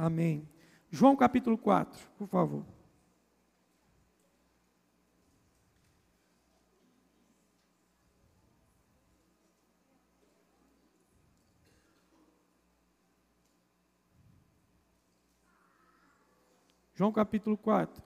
Amém. João capítulo 4, por favor. João capítulo 4.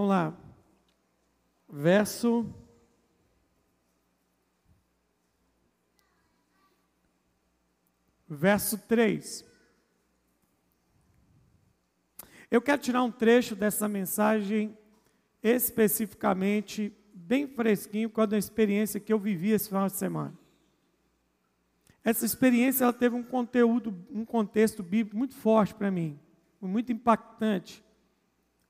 Vamos lá. Verso. Verso 3. Eu quero tirar um trecho dessa mensagem, especificamente, bem fresquinho, com a experiência que eu vivi esse final de semana. Essa experiência ela teve um conteúdo, um contexto bíblico muito forte para mim, muito impactante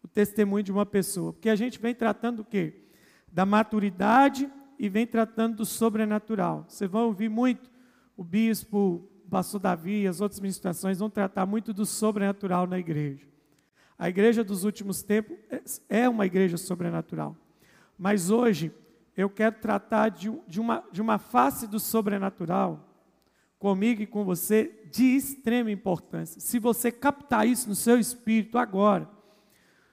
o testemunho de uma pessoa. Porque a gente vem tratando do quê? Da maturidade e vem tratando do sobrenatural. Vocês vão ouvir muito o bispo, o pastor Davi, as outras ministrações vão tratar muito do sobrenatural na igreja. A igreja dos últimos tempos é uma igreja sobrenatural. Mas hoje eu quero tratar de, de, uma, de uma face do sobrenatural comigo e com você de extrema importância. Se você captar isso no seu espírito agora,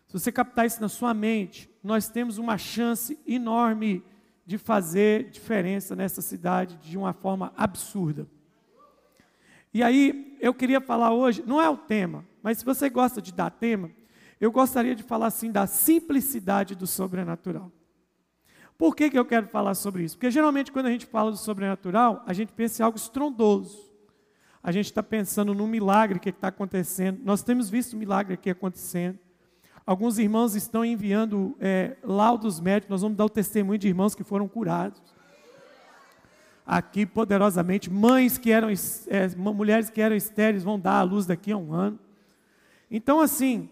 se você captar isso na sua mente, nós temos uma chance enorme de fazer diferença nessa cidade de uma forma absurda. E aí, eu queria falar hoje, não é o tema, mas se você gosta de dar tema, eu gostaria de falar assim da simplicidade do sobrenatural. Por que, que eu quero falar sobre isso? Porque geralmente quando a gente fala do sobrenatural, a gente pensa em algo estrondoso. A gente está pensando no milagre que está acontecendo. Nós temos visto o milagre aqui acontecendo. Alguns irmãos estão enviando é, laudos médicos, nós vamos dar o testemunho de irmãos que foram curados. Aqui poderosamente, mães que eram, é, mulheres que eram estéreis vão dar à luz daqui a um ano. Então, assim,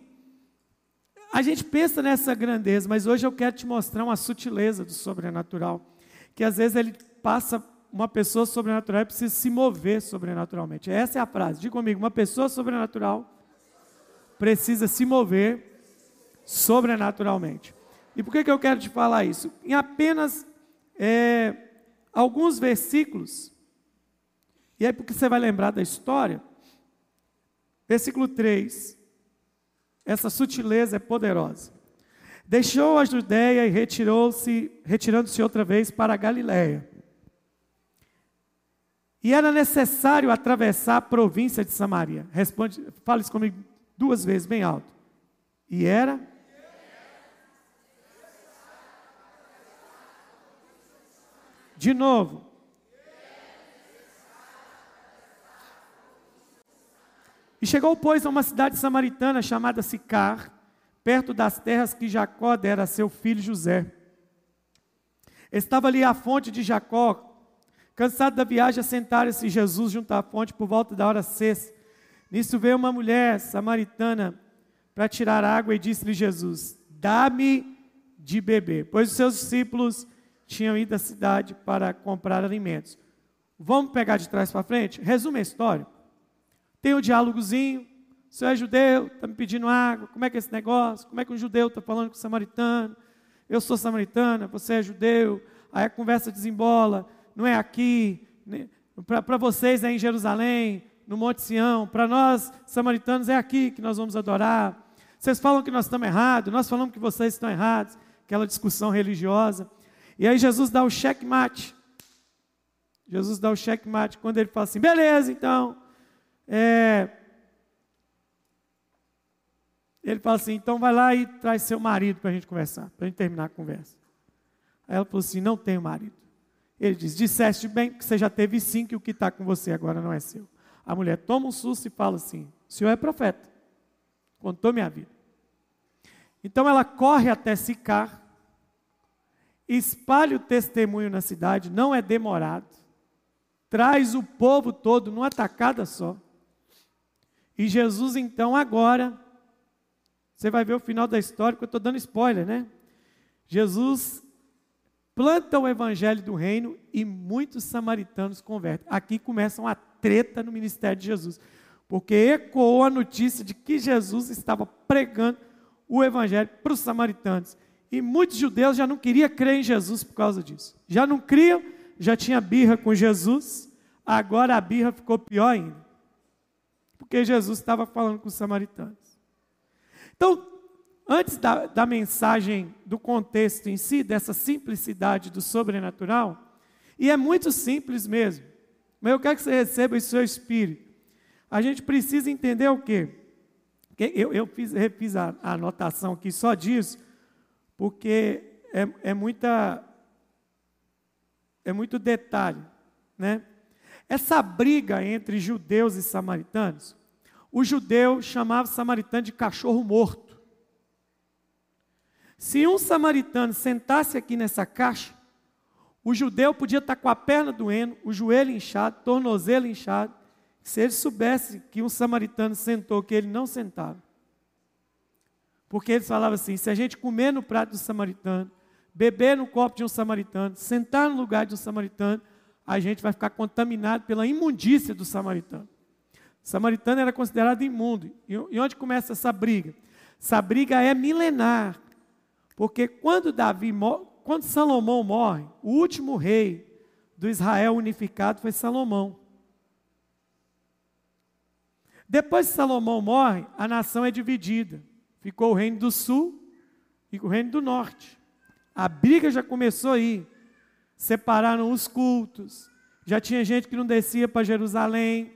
a gente pensa nessa grandeza, mas hoje eu quero te mostrar uma sutileza do sobrenatural. Que às vezes ele passa, uma pessoa sobrenatural e precisa se mover sobrenaturalmente. Essa é a frase. Diga comigo: uma pessoa sobrenatural precisa se mover sobrenaturalmente. E por que, que eu quero te falar isso? Em apenas é, alguns versículos, e aí porque você vai lembrar da história, versículo 3, essa sutileza é poderosa. Deixou a Judéia e retirou-se, retirando-se outra vez para a Galiléia. E era necessário atravessar a província de Samaria. Responde, fale isso comigo duas vezes, bem alto. E era De novo. E chegou, pois, a uma cidade samaritana chamada Sicar, perto das terras que Jacó dera a seu filho José. Estava ali a fonte de Jacó. Cansado da viagem, assentara-se Jesus junto à fonte por volta da hora sexta. Nisso veio uma mulher samaritana para tirar água e disse-lhe Jesus: Dá-me de beber. Pois os seus discípulos tinham ido à cidade para comprar alimentos. Vamos pegar de trás para frente? Resume a história. Tem o um diálogozinho. Senhor é judeu, está me pedindo água. Como é que é esse negócio? Como é que um judeu está falando com o samaritano? Eu sou samaritana, você é judeu. Aí a conversa desembola. Não é aqui. Né? Para vocês é em Jerusalém, no Monte Sião. Para nós, samaritanos, é aqui que nós vamos adorar. Vocês falam que nós estamos errados, nós falamos que vocês estão errados. Aquela discussão religiosa. E aí Jesus dá o checkmate. Jesus dá o checkmate quando ele fala assim: beleza, então. É... Ele fala assim: então vai lá e traz seu marido para a gente conversar, para a gente terminar a conversa. Aí ela falou assim: não tenho marido. Ele diz: disseste bem que você já teve cinco e o que está com você agora não é seu. A mulher toma um susto e fala assim: o senhor é profeta, contou minha vida. Então ela corre até Sicar, espalhe o testemunho na cidade, não é demorado. traz o povo todo numa tacada só. E Jesus, então, agora, você vai ver o final da história, que eu estou dando spoiler, né? Jesus planta o evangelho do reino e muitos samaritanos convertem. Aqui começa uma treta no ministério de Jesus, porque ecoou a notícia de que Jesus estava pregando o evangelho para os samaritanos. E muitos judeus já não queriam crer em Jesus por causa disso. Já não criam, já tinha birra com Jesus, agora a birra ficou pior ainda. Porque Jesus estava falando com os samaritanos. Então, antes da, da mensagem, do contexto em si, dessa simplicidade do sobrenatural, e é muito simples mesmo, mas eu quero que você receba em seu espírito. A gente precisa entender o quê? Eu, eu fiz, refiz a, a anotação aqui só disso, porque é, é, muita, é muito detalhe. Né? Essa briga entre judeus e samaritanos, o judeu chamava o samaritano de cachorro morto. Se um samaritano sentasse aqui nessa caixa, o judeu podia estar com a perna doendo, o joelho inchado, tornozelo inchado. Se ele soubesse que um samaritano sentou, que ele não sentava. Porque eles falavam assim: se a gente comer no prato do samaritano, beber no copo de um samaritano, sentar no lugar de um samaritano, a gente vai ficar contaminado pela imundícia do samaritano. O samaritano era considerado imundo. E onde começa essa briga? Essa briga é milenar. Porque quando Davi quando Salomão morre, o último rei do Israel unificado foi Salomão. Depois que Salomão morre, a nação é dividida. Ficou o reino do sul e o reino do norte. A briga já começou aí. Separaram os cultos. Já tinha gente que não descia para Jerusalém.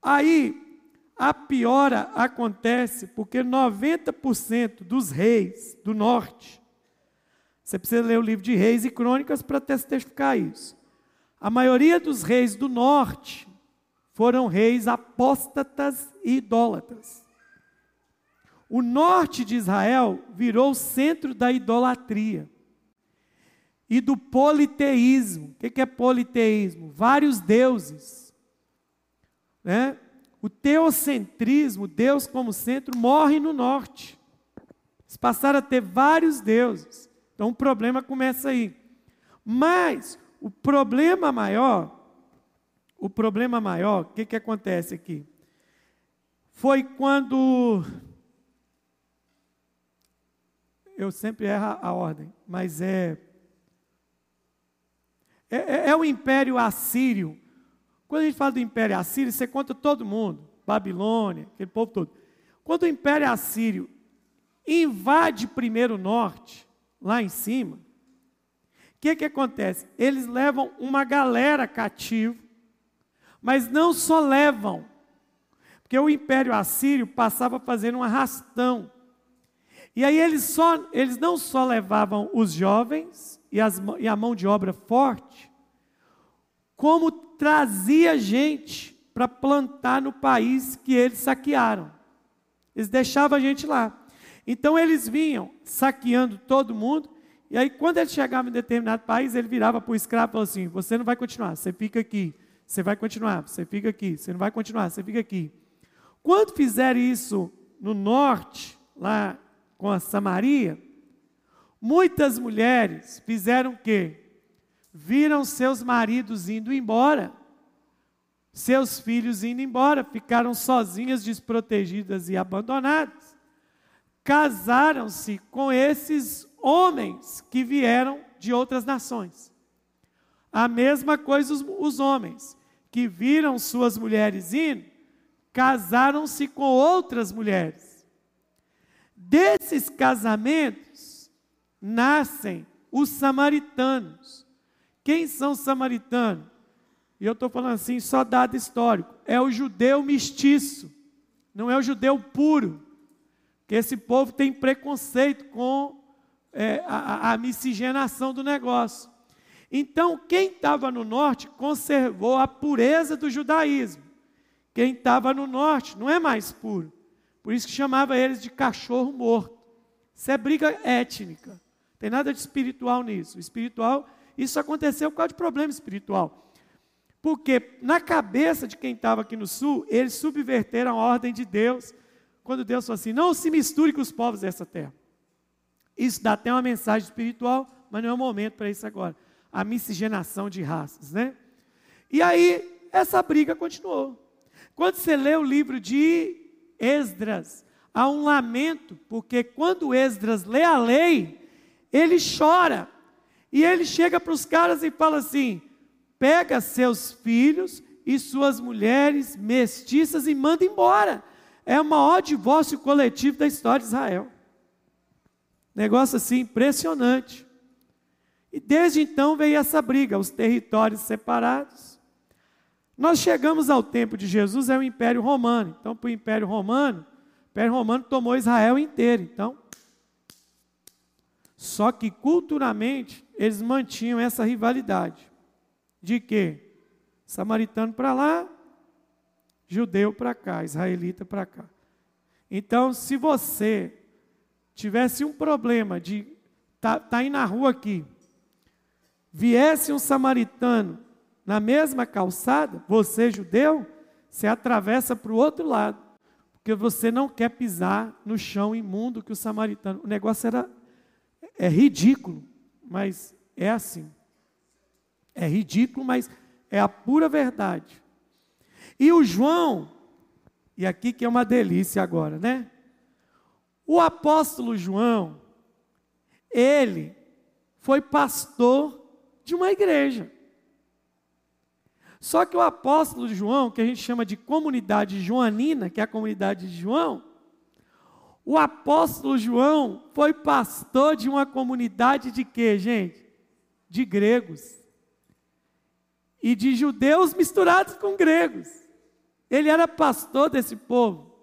Aí a piora acontece porque 90% dos reis do norte, você precisa ler o livro de Reis e Crônicas para testificar isso. A maioria dos reis do norte foram reis apóstatas e idólatras. O norte de Israel virou o centro da idolatria e do politeísmo. O que é politeísmo? Vários deuses. Né? O teocentrismo, Deus como centro, morre no norte. Eles passaram a ter vários deuses. Então o problema começa aí. Mas o problema maior, o problema maior, o que, que acontece aqui? Foi quando eu sempre erro a ordem, mas é, é, é, é o Império Assírio. Quando a gente fala do Império Assírio, você conta todo mundo, Babilônia, aquele povo todo. Quando o Império Assírio invade primeiro o norte, lá em cima, o que, que acontece? Eles levam uma galera cativo, mas não só levam, porque o Império Assírio passava fazendo um arrastão e aí eles, só, eles não só levavam os jovens e, as, e a mão de obra forte, como trazia gente para plantar no país que eles saquearam. Eles deixavam a gente lá. Então eles vinham saqueando todo mundo, e aí quando eles chegavam em determinado país, ele virava para o escravo e falou assim: Você não vai continuar, você fica aqui. Você vai continuar, você fica aqui. Você não vai continuar, você fica aqui. Quando fizerem isso no norte, lá com a Samaria, muitas mulheres fizeram o quê? Viram seus maridos indo embora, seus filhos indo embora, ficaram sozinhas, desprotegidas e abandonadas. Casaram-se com esses homens que vieram de outras nações. A mesma coisa os, os homens que viram suas mulheres indo, casaram-se com outras mulheres. Desses casamentos nascem os samaritanos. Quem são os samaritanos? E eu estou falando assim, só dado histórico. É o judeu mestiço, não é o judeu puro. Que esse povo tem preconceito com é, a, a miscigenação do negócio. Então, quem estava no norte conservou a pureza do judaísmo. Quem estava no norte não é mais puro. Por isso que chamava eles de cachorro morto. Isso é briga étnica. Tem nada de espiritual nisso. Espiritual, isso aconteceu por causa de problema espiritual. Porque na cabeça de quem estava aqui no sul, eles subverteram a ordem de Deus, quando Deus falou assim: não se misture com os povos dessa terra. Isso dá até uma mensagem espiritual, mas não é o momento para isso agora. A miscigenação de raças, né? E aí, essa briga continuou. Quando você lê o livro de Esdras, há um lamento, porque quando Esdras lê a lei, ele chora. E ele chega para os caras e fala assim: pega seus filhos e suas mulheres mestiças e manda embora. É o maior divórcio coletivo da história de Israel. Negócio assim impressionante. E desde então veio essa briga, os territórios separados. Nós chegamos ao tempo de Jesus, é o Império Romano. Então, para o Império Romano, o Império Romano tomou Israel inteiro. Então, só que culturalmente eles mantinham essa rivalidade de quê? Samaritano para lá, judeu para cá, israelita para cá. Então, se você tivesse um problema de tá, tá na rua aqui, viesse um samaritano na mesma calçada, você judeu, você atravessa para o outro lado, porque você não quer pisar no chão imundo que o samaritano. O negócio era é ridículo, mas é assim. É ridículo, mas é a pura verdade. E o João, e aqui que é uma delícia agora, né? O apóstolo João, ele foi pastor de uma igreja. Só que o apóstolo João, que a gente chama de comunidade joanina, que é a comunidade de João, o apóstolo João foi pastor de uma comunidade de quê, gente? De gregos e de judeus misturados com gregos. Ele era pastor desse povo.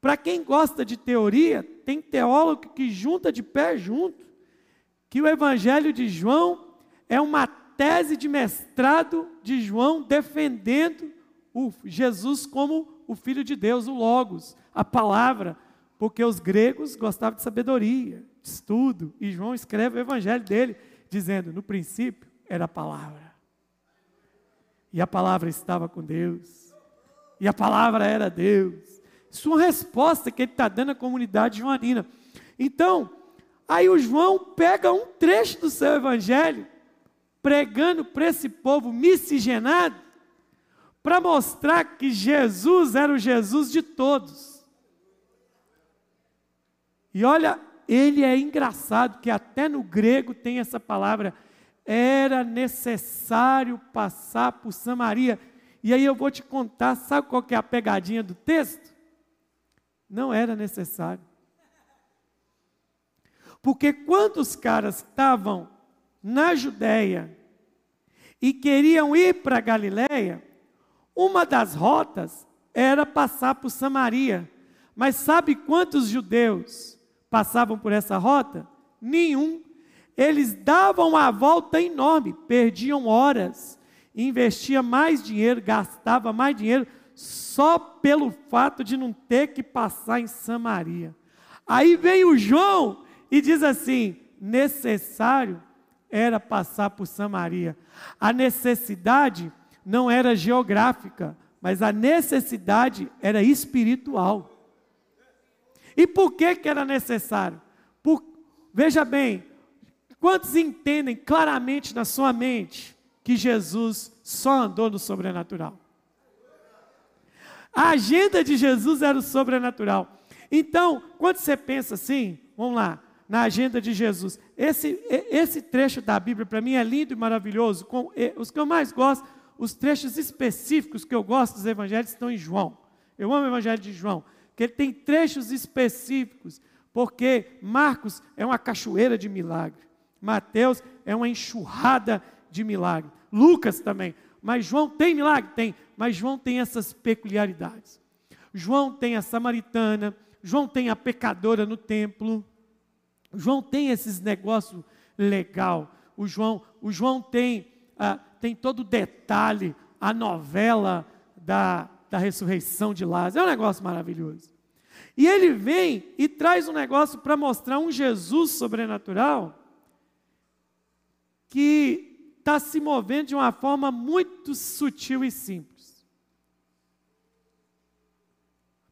Para quem gosta de teoria, tem teólogo que junta de pé junto que o Evangelho de João é uma tese de mestrado de João defendendo o Jesus como o Filho de Deus, o Logos, a palavra, porque os gregos gostavam de sabedoria, de estudo, e João escreve o Evangelho dele, dizendo: no princípio era a palavra. E a palavra estava com Deus. E a palavra era Deus. Isso é uma resposta que ele está dando à comunidade joanina. Então, aí o João pega um trecho do seu evangelho, pregando para esse povo miscigenado, para mostrar que Jesus era o Jesus de todos. E olha, ele é engraçado que até no grego tem essa palavra era necessário passar por Samaria. E aí eu vou te contar, sabe qual que é a pegadinha do texto? Não era necessário. Porque quando os caras estavam na Judéia e queriam ir para Galiléia, uma das rotas era passar por Samaria. Mas sabe quantos judeus passavam por essa rota? Nenhum eles davam a volta enorme, perdiam horas, investia mais dinheiro, gastava mais dinheiro só pelo fato de não ter que passar em Samaria. Aí vem o João e diz assim: necessário era passar por Samaria. A necessidade não era geográfica, mas a necessidade era espiritual. E por que, que era necessário? Por, veja bem, Quantos entendem claramente na sua mente que Jesus só andou no sobrenatural? A agenda de Jesus era o sobrenatural. Então, quando você pensa assim, vamos lá, na agenda de Jesus, esse, esse trecho da Bíblia para mim é lindo e maravilhoso. Com, os que eu mais gosto, os trechos específicos que eu gosto dos evangelhos estão em João. Eu amo o evangelho de João, que ele tem trechos específicos, porque Marcos é uma cachoeira de milagre. Mateus é uma enxurrada de milagre. Lucas também. Mas João tem milagre? Tem. Mas João tem essas peculiaridades. João tem a samaritana, João tem a pecadora no templo. João tem esses negócios legal. O João, o João tem, ah, tem todo o detalhe, a novela da, da ressurreição de Lázaro. É um negócio maravilhoso. E ele vem e traz um negócio para mostrar um Jesus sobrenatural que está se movendo de uma forma muito sutil e simples.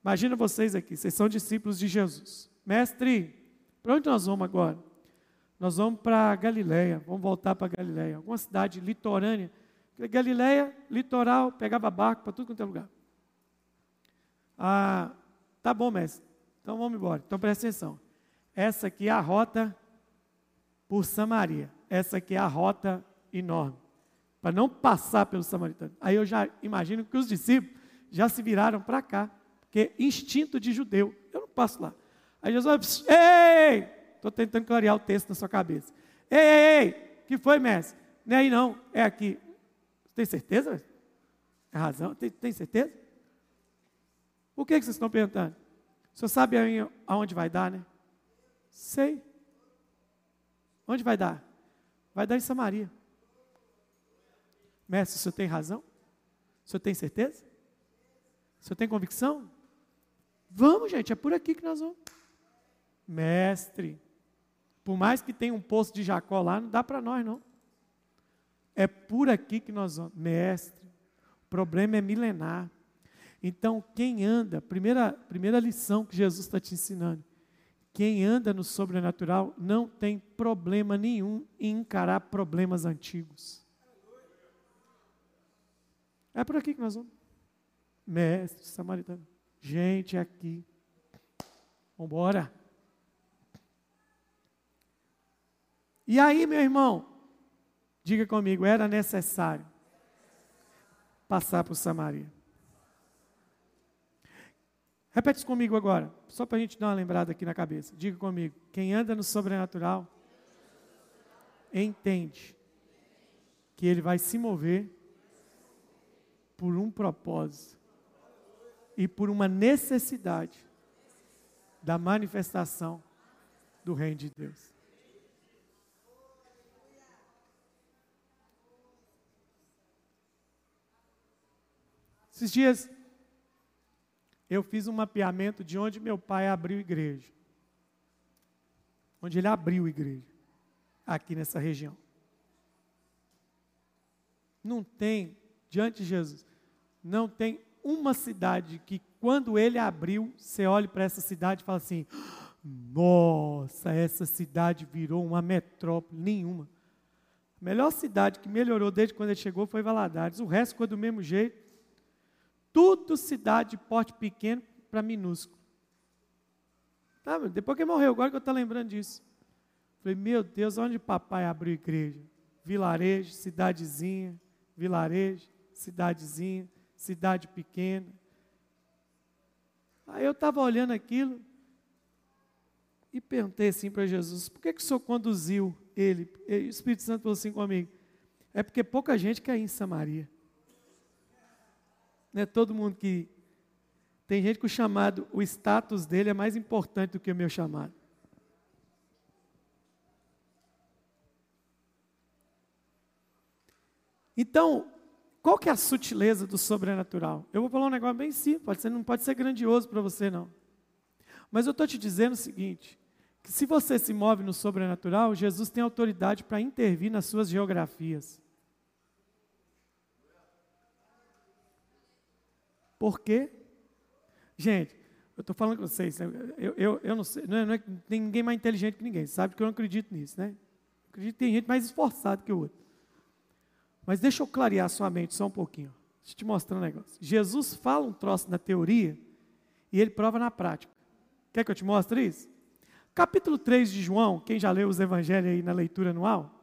Imagina vocês aqui, vocês são discípulos de Jesus. Mestre, para onde nós vamos agora? Nós vamos para Galiléia, vamos voltar para Galiléia, alguma cidade litorânea. Galiléia, litoral, pegava barco para tudo quanto é lugar. Ah, tá bom, mestre. Então vamos embora. Então presta atenção. Essa aqui é a rota por Samaria. Essa aqui é a rota enorme. Para não passar pelo samaritano. Aí eu já imagino que os discípulos já se viraram para cá. Porque instinto de judeu. Eu não passo lá. Aí Jesus, ei! Estou tentando clarear o texto na sua cabeça. Ei, ei, ei! que foi, mestre? Não é aí não, é aqui. Tem certeza? É razão? Tem, tem certeza? O que, que vocês estão perguntando? O senhor sabe aonde vai dar, né? Sei. Onde vai dar? Vai dar em Samaria. Mestre, o senhor tem razão? O senhor tem certeza? O senhor tem convicção? Vamos, gente, é por aqui que nós vamos. Mestre, por mais que tenha um poço de Jacó lá, não dá para nós, não. É por aqui que nós vamos. Mestre, o problema é milenar. Então, quem anda, primeira, primeira lição que Jesus está te ensinando, quem anda no sobrenatural não tem problema nenhum em encarar problemas antigos. É por aqui que nós vamos. Mestre, samaritano. Gente, é aqui. Vamos embora. E aí, meu irmão, diga comigo, era necessário passar por Samaria. Repete comigo agora, só para a gente dar uma lembrada aqui na cabeça. Diga comigo: quem anda no sobrenatural entende que ele vai se mover por um propósito e por uma necessidade da manifestação do Reino de Deus. Esses dias eu fiz um mapeamento de onde meu pai abriu igreja. Onde ele abriu igreja. Aqui nessa região. Não tem, diante de Jesus, não tem uma cidade que quando ele abriu, você olhe para essa cidade e fala assim: nossa, essa cidade virou uma metrópole. Nenhuma. A melhor cidade que melhorou desde quando ele chegou foi Valadares. O resto ficou do mesmo jeito. Tudo cidade de porte pequeno para minúsculo. Tá, depois que morreu, agora que eu estou lembrando disso. Falei, meu Deus, onde papai abriu igreja? Vilarejo, cidadezinha, vilarejo, cidadezinha, cidade pequena. Aí eu estava olhando aquilo e perguntei assim para Jesus: por que, que o Senhor conduziu ele? E o Espírito Santo falou assim comigo: é porque pouca gente quer ir em Samaria. Não é todo mundo que. Tem gente que o chamado, o status dele é mais importante do que o meu chamado. Então, qual que é a sutileza do sobrenatural? Eu vou falar um negócio bem simples, pode ser, não pode ser grandioso para você não. Mas eu estou te dizendo o seguinte, que se você se move no sobrenatural, Jesus tem autoridade para intervir nas suas geografias. Por quê? Gente, eu estou falando com vocês, né? eu, eu, eu não sei, não, é, não é, tem ninguém mais inteligente que ninguém, sabe que eu não acredito nisso, né? Eu acredito que tem gente mais esforçada que o outro. Mas deixa eu clarear sua mente só um pouquinho. Deixa eu te mostrar um negócio. Jesus fala um troço na teoria e ele prova na prática. Quer que eu te mostre isso? Capítulo 3 de João, quem já leu os evangelhos aí na leitura anual,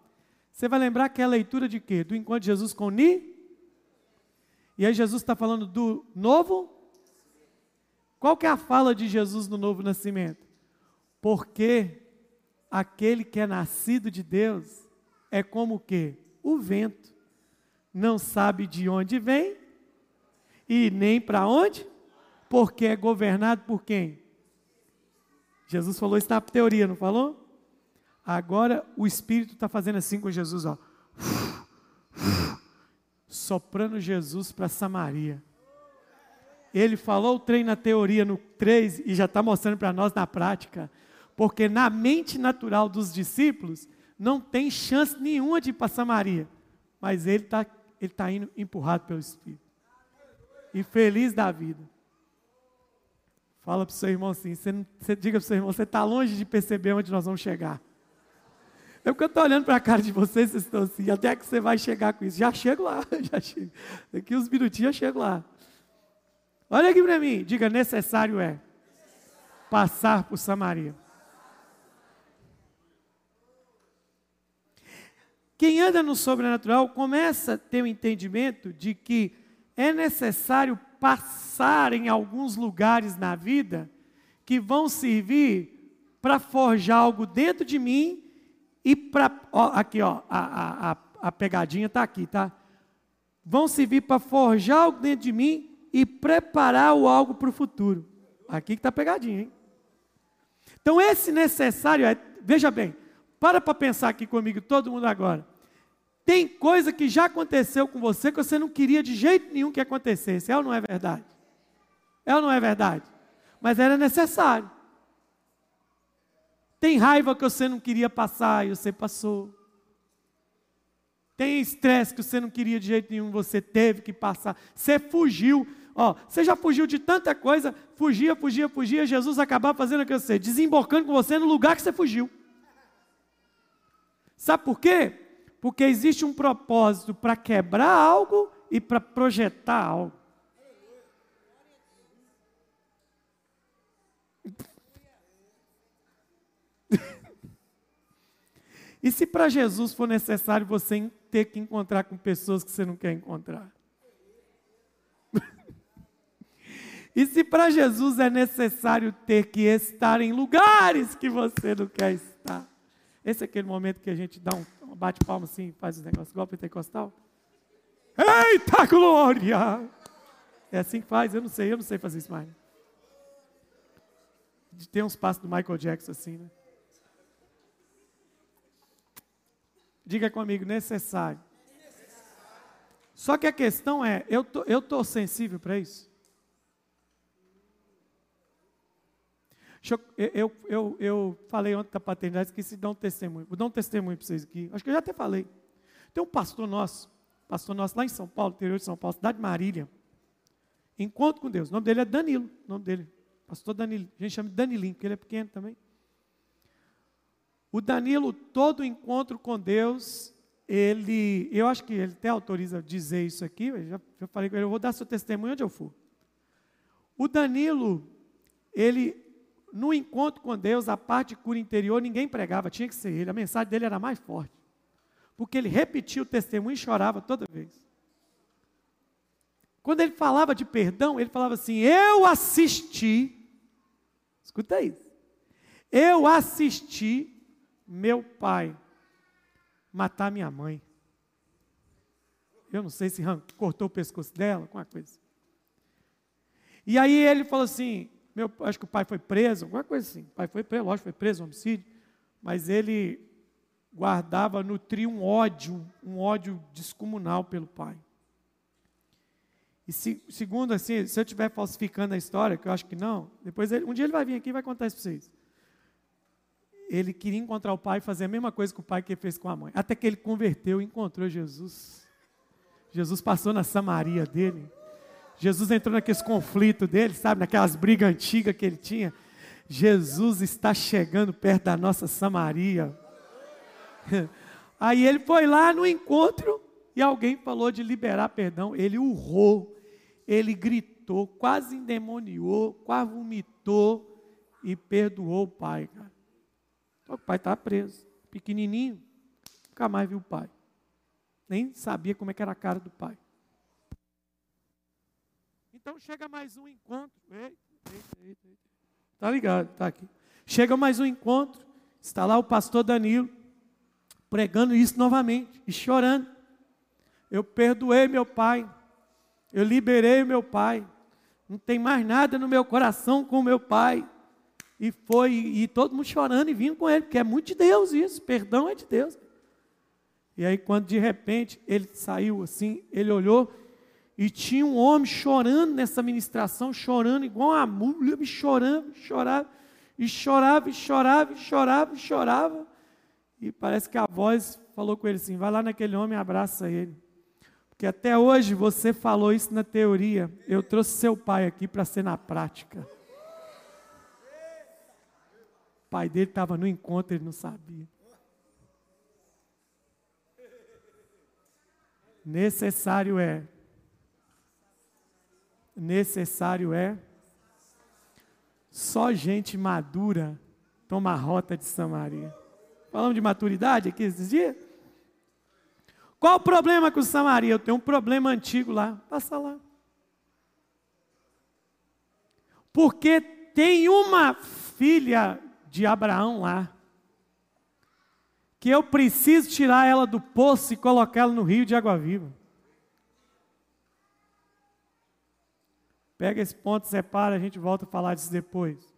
você vai lembrar que é a leitura de quê? Do encontro de Jesus com Ni e aí Jesus está falando do novo. Qual que é a fala de Jesus no novo nascimento? Porque aquele que é nascido de Deus é como o quê? O vento. Não sabe de onde vem e nem para onde, porque é governado por quem? Jesus falou isso na teoria, não falou? Agora o Espírito está fazendo assim com Jesus, ó soprando Jesus para Samaria. Ele falou o trem na teoria no 3 e já está mostrando para nós na prática. Porque na mente natural dos discípulos não tem chance nenhuma de ir para Samaria. mas ele está ele tá indo empurrado pelo Espírito. E feliz da vida. Fala para o seu irmão assim, você, você diga para o seu irmão, você está longe de perceber onde nós vamos chegar. É porque eu estou olhando para a cara de vocês, vocês estão assim, até que você vai chegar com isso. Já chego lá, já chego. Daqui uns minutinhos eu chego lá. Olha aqui para mim, diga, necessário é passar por Samaria. Quem anda no sobrenatural começa a ter o um entendimento de que é necessário passar em alguns lugares na vida que vão servir para forjar algo dentro de mim e para. Aqui, ó, a, a, a pegadinha está aqui, tá? Vão servir para forjar algo dentro de mim e preparar o algo para o futuro. Aqui que está pegadinha, hein? Então, esse necessário é. Veja bem, para para pensar aqui comigo, todo mundo agora. Tem coisa que já aconteceu com você que você não queria de jeito nenhum que acontecesse. É ou não é verdade? É ou não é verdade? Mas era necessário. Tem raiva que você não queria passar e você passou. Tem estresse que você não queria de jeito nenhum, você teve que passar. Você fugiu. Ó, você já fugiu de tanta coisa, fugia, fugia, fugia, Jesus acabava fazendo o que você, desembocando com você no lugar que você fugiu. Sabe por quê? Porque existe um propósito para quebrar algo e para projetar algo. E se para Jesus for necessário você ter que encontrar com pessoas que você não quer encontrar? e se para Jesus é necessário ter que estar em lugares que você não quer estar? Esse é aquele momento que a gente dá um, bate palma assim, faz os negócios igual pentecostal. Eita glória! É assim que faz, eu não sei, eu não sei fazer isso mais. Tem uns passos do Michael Jackson assim, né? Diga comigo, necessário. Só que a questão é, eu tô, eu tô sensível para isso? Eu, eu, eu, eu, falei ontem da paternidade, esqueci de dar um testemunho. Vou dar um testemunho para vocês aqui. Acho que eu já até falei. Tem um pastor nosso, pastor nosso lá em São Paulo, interior de São Paulo, cidade de Marília. Encontro com Deus. O nome dele é Danilo. O nome dele. Pastor Danilo. A gente chama de Danilinho, porque ele é pequeno também. O Danilo, todo encontro com Deus, ele, eu acho que ele até autoriza dizer isso aqui, eu já, falei com ele, eu vou dar seu testemunho onde eu for. O Danilo, ele no encontro com Deus, a parte de cura interior, ninguém pregava, tinha que ser ele. A mensagem dele era mais forte. Porque ele repetia o testemunho e chorava toda vez. Quando ele falava de perdão, ele falava assim: Eu assisti, escuta isso, eu assisti meu pai matar minha mãe. Eu não sei se cortou o pescoço dela, alguma coisa. E aí ele falou assim: meu, acho que o pai foi preso, alguma coisa assim. O pai foi preso, lógico, foi preso, homicídio. Mas ele guardava, nutria um ódio, um ódio descomunal pelo pai. E se, segundo, assim, se eu estiver falsificando a história, que eu acho que não, depois ele, um dia ele vai vir aqui e vai contar isso para vocês. Ele queria encontrar o pai e fazer a mesma coisa que o pai que fez com a mãe. Até que ele converteu e encontrou Jesus. Jesus passou na Samaria dele. Jesus entrou naqueles conflitos dele, sabe, naquelas brigas antigas que ele tinha. Jesus está chegando perto da nossa Samaria. Aí ele foi lá no encontro e alguém falou de liberar perdão. Ele urrou, ele gritou, quase endemoniou, quase vomitou e perdoou o pai. Cara. O pai estava preso, pequenininho, nunca mais viu o pai. Nem sabia como é era a cara do pai. Então chega mais um encontro. Eita. Tá ligado, tá aqui. Chega mais um encontro. Está lá o pastor Danilo pregando isso novamente e chorando. Eu perdoei meu pai. Eu liberei meu pai. Não tem mais nada no meu coração com meu pai. E foi, e todo mundo chorando e vindo com ele, porque é muito de Deus isso, perdão é de Deus. E aí, quando de repente ele saiu assim, ele olhou e tinha um homem chorando nessa ministração, chorando igual uma mulher, chorando, chorava, e chorava, e chorava, e chorava, e chorava. E parece que a voz falou com ele assim: vai lá naquele homem e abraça ele. Porque até hoje você falou isso na teoria. Eu trouxe seu pai aqui para ser na prática. O pai dele estava no encontro, ele não sabia. Necessário é. Necessário é. Só gente madura toma a rota de Samaria. Falamos de maturidade aqui esses dias? Qual o problema com Samaria? Eu tenho um problema antigo lá. Passa lá. Porque tem uma filha de Abraão lá, que eu preciso tirar ela do poço e colocar ela no rio de água viva. Pega esse ponto, separa, a gente volta a falar disso depois.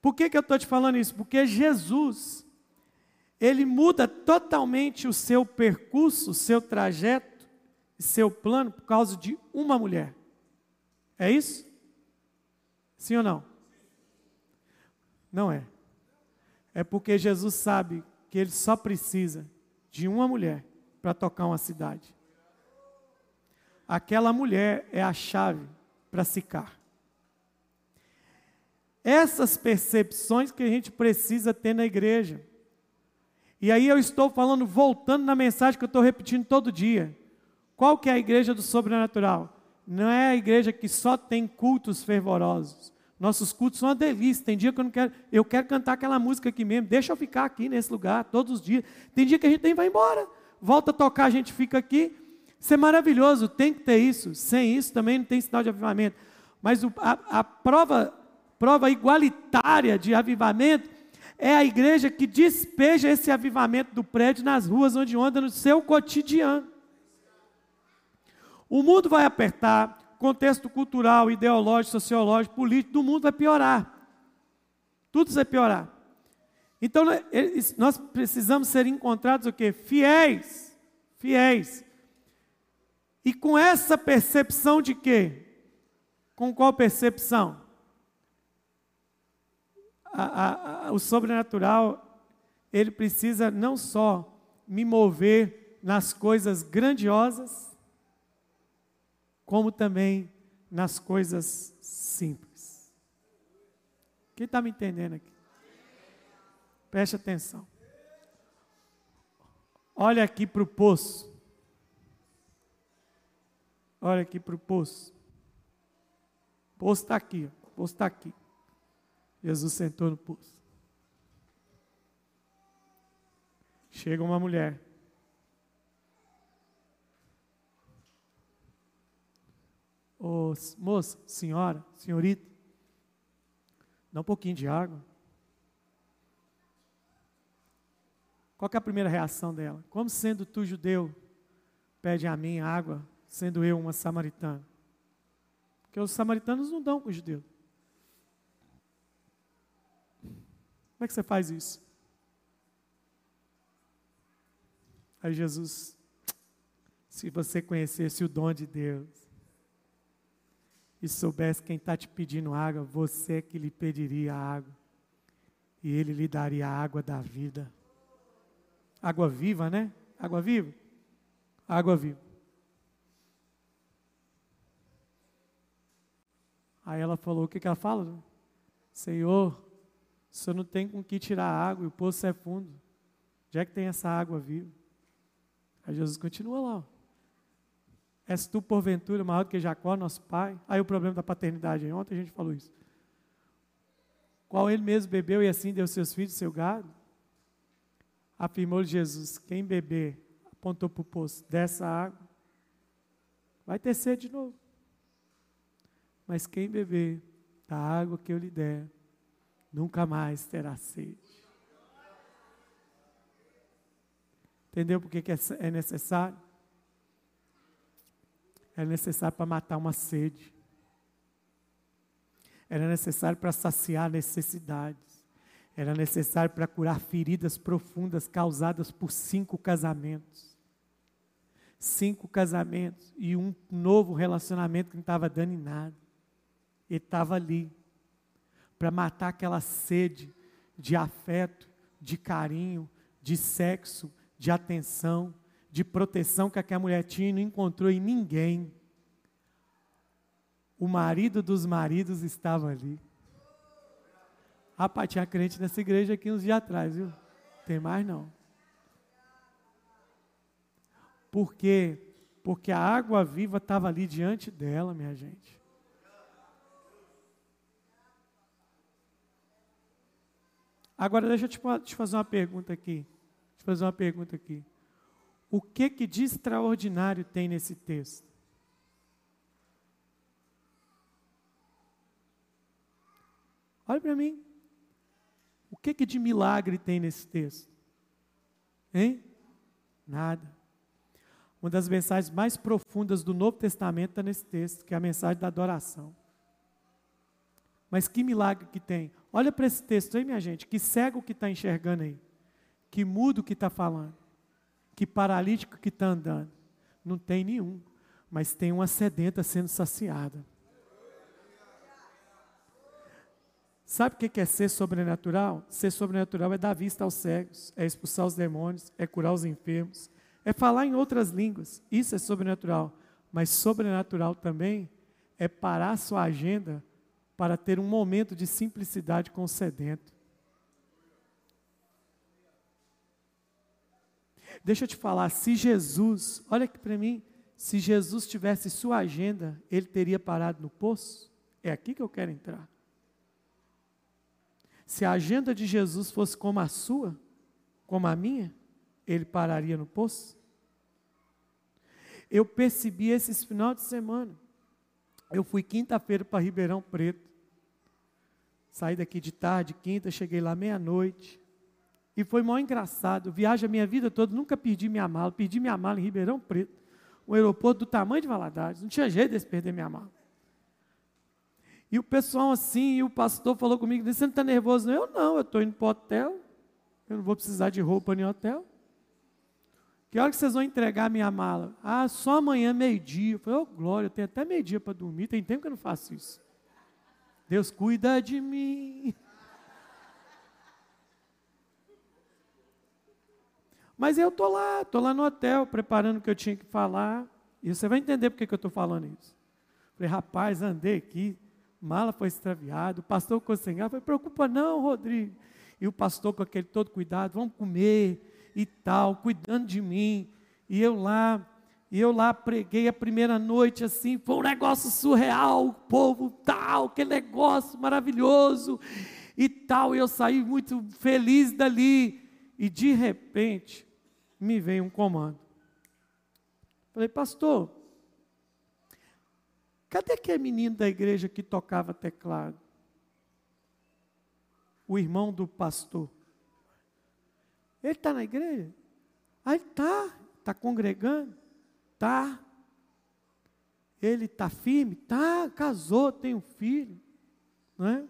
Por que, que eu estou te falando isso? Porque Jesus, ele muda totalmente o seu percurso, o seu trajeto, seu plano por causa de uma mulher. É isso? Sim ou não? Não é. É porque Jesus sabe que ele só precisa de uma mulher para tocar uma cidade. Aquela mulher é a chave para Sicar. Essas percepções que a gente precisa ter na igreja. E aí eu estou falando, voltando na mensagem que eu estou repetindo todo dia. Qual que é a igreja do sobrenatural? Não é a igreja que só tem cultos fervorosos. Nossos cultos são uma delícia. Tem dia que eu não quero, eu quero cantar aquela música aqui mesmo. Deixa eu ficar aqui nesse lugar todos os dias. Tem dia que a gente nem vai embora. Volta a tocar, a gente fica aqui. Isso é maravilhoso, tem que ter isso. Sem isso também não tem sinal de avivamento. Mas o, a, a prova, prova igualitária de avivamento é a igreja que despeja esse avivamento do prédio nas ruas onde anda no seu cotidiano. O mundo vai apertar, contexto cultural, ideológico, sociológico, político do mundo vai piorar. Tudo vai piorar. Então né, nós precisamos ser encontrados o quê? Fiéis. Fiéis. E com essa percepção de quê? Com qual percepção? A, a, a, o sobrenatural, ele precisa não só me mover nas coisas grandiosas, como também nas coisas simples. Quem está me entendendo aqui? Preste atenção. Olha aqui para o poço. Olha aqui para o poço. O poço está aqui. O poço está aqui. Jesus sentou no poço. Chega uma mulher Ô, moça, senhora, senhorita, dá um pouquinho de água. Qual é a primeira reação dela? Como sendo tu judeu, pede a mim água, sendo eu uma samaritana? Porque os samaritanos não dão com os judeus. Como é que você faz isso? Aí Jesus, se você conhecesse o dom de Deus, e soubesse quem está te pedindo água, você é que lhe pediria água. E ele lhe daria a água da vida. Água viva, né? Água viva? Água viva. Aí ela falou: o que, que ela fala? Senhor, o senhor não tem com que tirar água e o poço é fundo. Já que tem essa água viva. Aí Jesus continua lá. És tu, porventura, maior do que Jacó, nosso pai? Aí o problema da paternidade. Ontem a gente falou isso. Qual ele mesmo bebeu e assim deu seus filhos, seu gado? Afirmou Jesus: quem beber, apontou para o poço, dessa água, vai ter sede de novo. Mas quem beber da água que eu lhe der, nunca mais terá sede. Entendeu por que é necessário? Era necessário para matar uma sede. Era necessário para saciar necessidades. Era necessário para curar feridas profundas causadas por cinco casamentos. Cinco casamentos e um novo relacionamento que não estava dando em nada. Ele estava ali para matar aquela sede de afeto, de carinho, de sexo, de atenção, de proteção que aquela mulher tinha e não encontrou em ninguém. O marido dos maridos estava ali. Rapaz, tinha crente nessa igreja aqui uns dias atrás, viu? Tem mais não. Por quê? Porque a água viva estava ali diante dela, minha gente. Agora deixa eu te, te fazer uma pergunta aqui. Deixa eu fazer uma pergunta aqui. O que que de extraordinário tem nesse texto? Olha para mim. O que que de milagre tem nesse texto? Hein? Nada. Uma das mensagens mais profundas do Novo Testamento está nesse texto, que é a mensagem da adoração. Mas que milagre que tem. Olha para esse texto aí, minha gente. Que cego que está enxergando aí. Que mudo que está falando. Que paralítico que está andando. Não tem nenhum. Mas tem uma sedenta sendo saciada. Sabe o que é ser sobrenatural? Ser sobrenatural é dar vista aos cegos, é expulsar os demônios, é curar os enfermos, é falar em outras línguas. Isso é sobrenatural. Mas sobrenatural também é parar sua agenda para ter um momento de simplicidade com o sedento. Deixa eu te falar, se Jesus, olha aqui para mim, se Jesus tivesse sua agenda, ele teria parado no poço? É aqui que eu quero entrar. Se a agenda de Jesus fosse como a sua, como a minha, ele pararia no poço? Eu percebi esses final de semana. Eu fui quinta-feira para Ribeirão Preto. Saí daqui de tarde, quinta, cheguei lá meia-noite. E foi mó engraçado. Viagem a minha vida toda, nunca perdi minha mala. Perdi minha mala em Ribeirão Preto. Um aeroporto do tamanho de Valadares. Não tinha jeito de perder minha mala. E o pessoal assim, e o pastor falou comigo, você não está nervoso? Eu não, eu estou indo para o hotel. Eu não vou precisar de roupa nem hotel. Que hora que vocês vão entregar a minha mala? Ah, só amanhã, meio-dia. Eu falei, oh, glória, eu tenho até meio-dia para dormir. Tem tempo que eu não faço isso. Deus cuida de mim. Mas eu estou lá, estou lá no hotel, preparando o que eu tinha que falar. E você vai entender por que eu estou falando isso. Falei, rapaz, andei aqui, mala foi extraviada, o pastor ficou sem ar. Falei, preocupa não, Rodrigo. E o pastor com aquele todo cuidado, vamos comer e tal, cuidando de mim. E eu lá, e eu lá preguei a primeira noite assim, foi um negócio surreal, o povo tal, que negócio maravilhoso e tal. E eu saí muito feliz dali. E de repente, me veio um comando. Falei, pastor, cadê aquele menino da igreja que tocava teclado? O irmão do pastor. Ele está na igreja? Aí está, está congregando? Está. Ele está firme? Está, casou, tem um filho. Não é?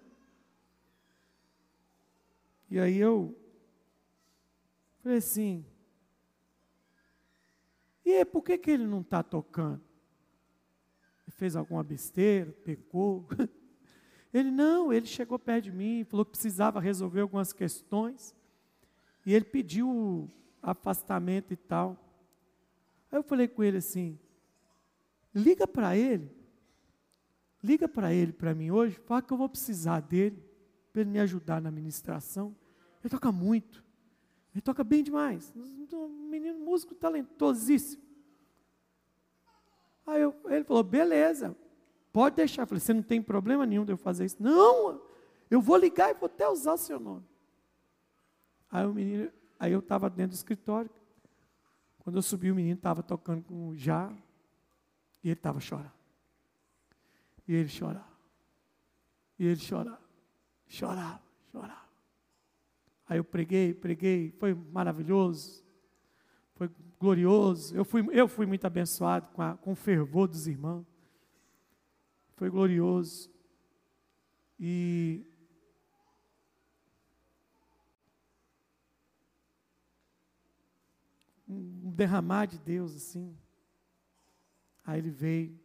E aí eu falei assim, e aí, por que, que ele não está tocando? Ele fez alguma besteira, pecou? Ele não, ele chegou perto de mim, falou que precisava resolver algumas questões. E ele pediu afastamento e tal. Aí eu falei com ele assim: liga para ele, liga para ele para mim hoje, fala que eu vou precisar dele, para ele me ajudar na administração. Ele toca muito, ele toca bem demais. Um menino músico talentosíssimo. Aí eu, ele falou: beleza, pode deixar. Eu falei: você não tem problema nenhum de eu fazer isso? Não, eu vou ligar e vou até usar seu nome. Aí o menino, aí eu estava dentro do escritório. Quando eu subi, o menino estava tocando com o já e ele estava chorando. E ele chorava. E ele chorava. Chorava, chorava. Aí eu preguei, preguei, foi maravilhoso. Foi glorioso. Eu fui, eu fui muito abençoado com, a, com o fervor dos irmãos. Foi glorioso. E um derramar de Deus assim. Aí ele veio,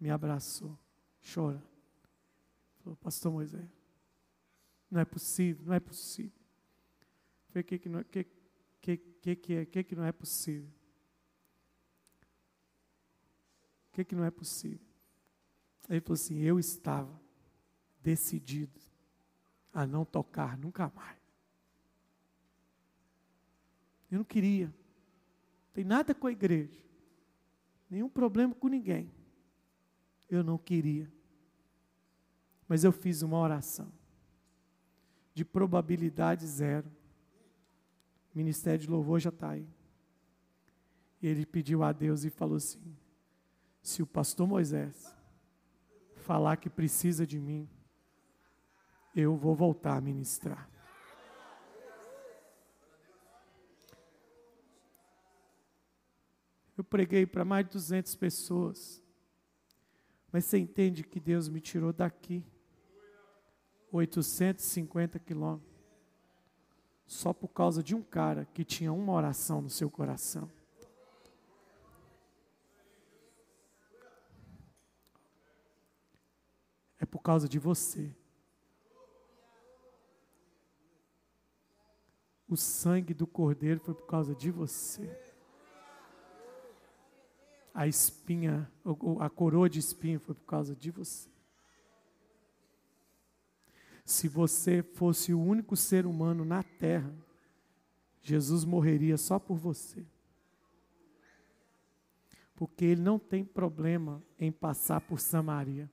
me abraçou, chora. Falou, pastor Moisés, não é possível, não é possível. falei, o que, que, não, que, que, que, que, é, que, que não é possível? O que, que não é possível? Ele falou assim: eu estava decidido a não tocar nunca mais. Eu não queria. Não tem nada com a igreja. Nenhum problema com ninguém. Eu não queria. Mas eu fiz uma oração. De probabilidade zero. O Ministério de Louvor já está aí. E ele pediu a Deus e falou assim: se o pastor Moisés falar que precisa de mim, eu vou voltar a ministrar. Eu preguei para mais de 200 pessoas. Mas você entende que Deus me tirou daqui, 850 quilômetros, só por causa de um cara que tinha uma oração no seu coração. É por causa de você. O sangue do Cordeiro foi por causa de você a espinha, a coroa de espinho foi por causa de você. Se você fosse o único ser humano na terra, Jesus morreria só por você. Porque ele não tem problema em passar por Samaria.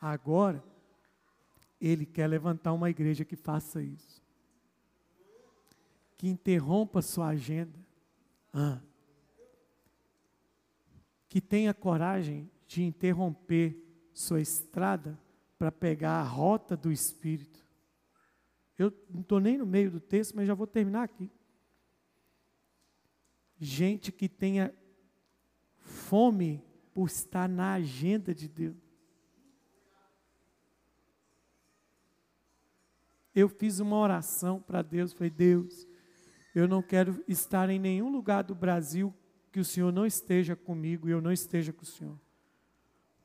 Agora, ele quer levantar uma igreja que faça isso. Que interrompa sua agenda. Ah, que tenha coragem de interromper sua estrada para pegar a rota do Espírito. Eu não estou nem no meio do texto, mas já vou terminar aqui. Gente que tenha fome por estar na agenda de Deus. Eu fiz uma oração para Deus, falei, Deus, eu não quero estar em nenhum lugar do Brasil que o Senhor não esteja comigo e eu não esteja com o Senhor.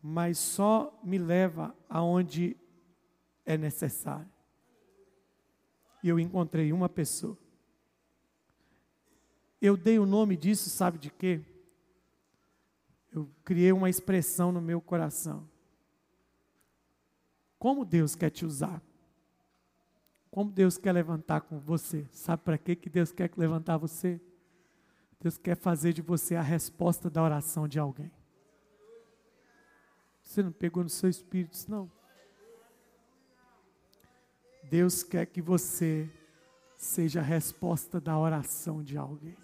Mas só me leva aonde é necessário. E eu encontrei uma pessoa. Eu dei o nome disso, sabe de quê? Eu criei uma expressão no meu coração. Como Deus quer te usar? Como Deus quer levantar com você? Sabe para que Deus quer levantar você? Deus quer fazer de você a resposta da oração de alguém. Você não pegou no seu espírito, não. Deus quer que você seja a resposta da oração de alguém.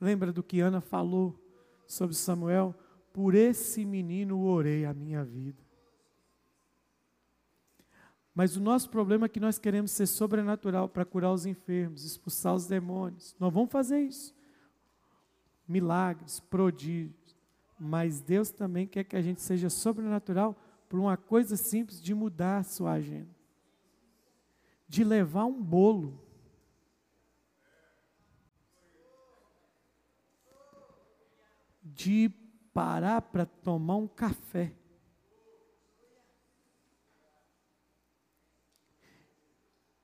Lembra do que Ana falou sobre Samuel? Por esse menino orei a minha vida. Mas o nosso problema é que nós queremos ser sobrenatural para curar os enfermos, expulsar os demônios. Nós vamos fazer isso. Milagres, prodígios. Mas Deus também quer que a gente seja sobrenatural por uma coisa simples de mudar a sua agenda. De levar um bolo. De parar para tomar um café.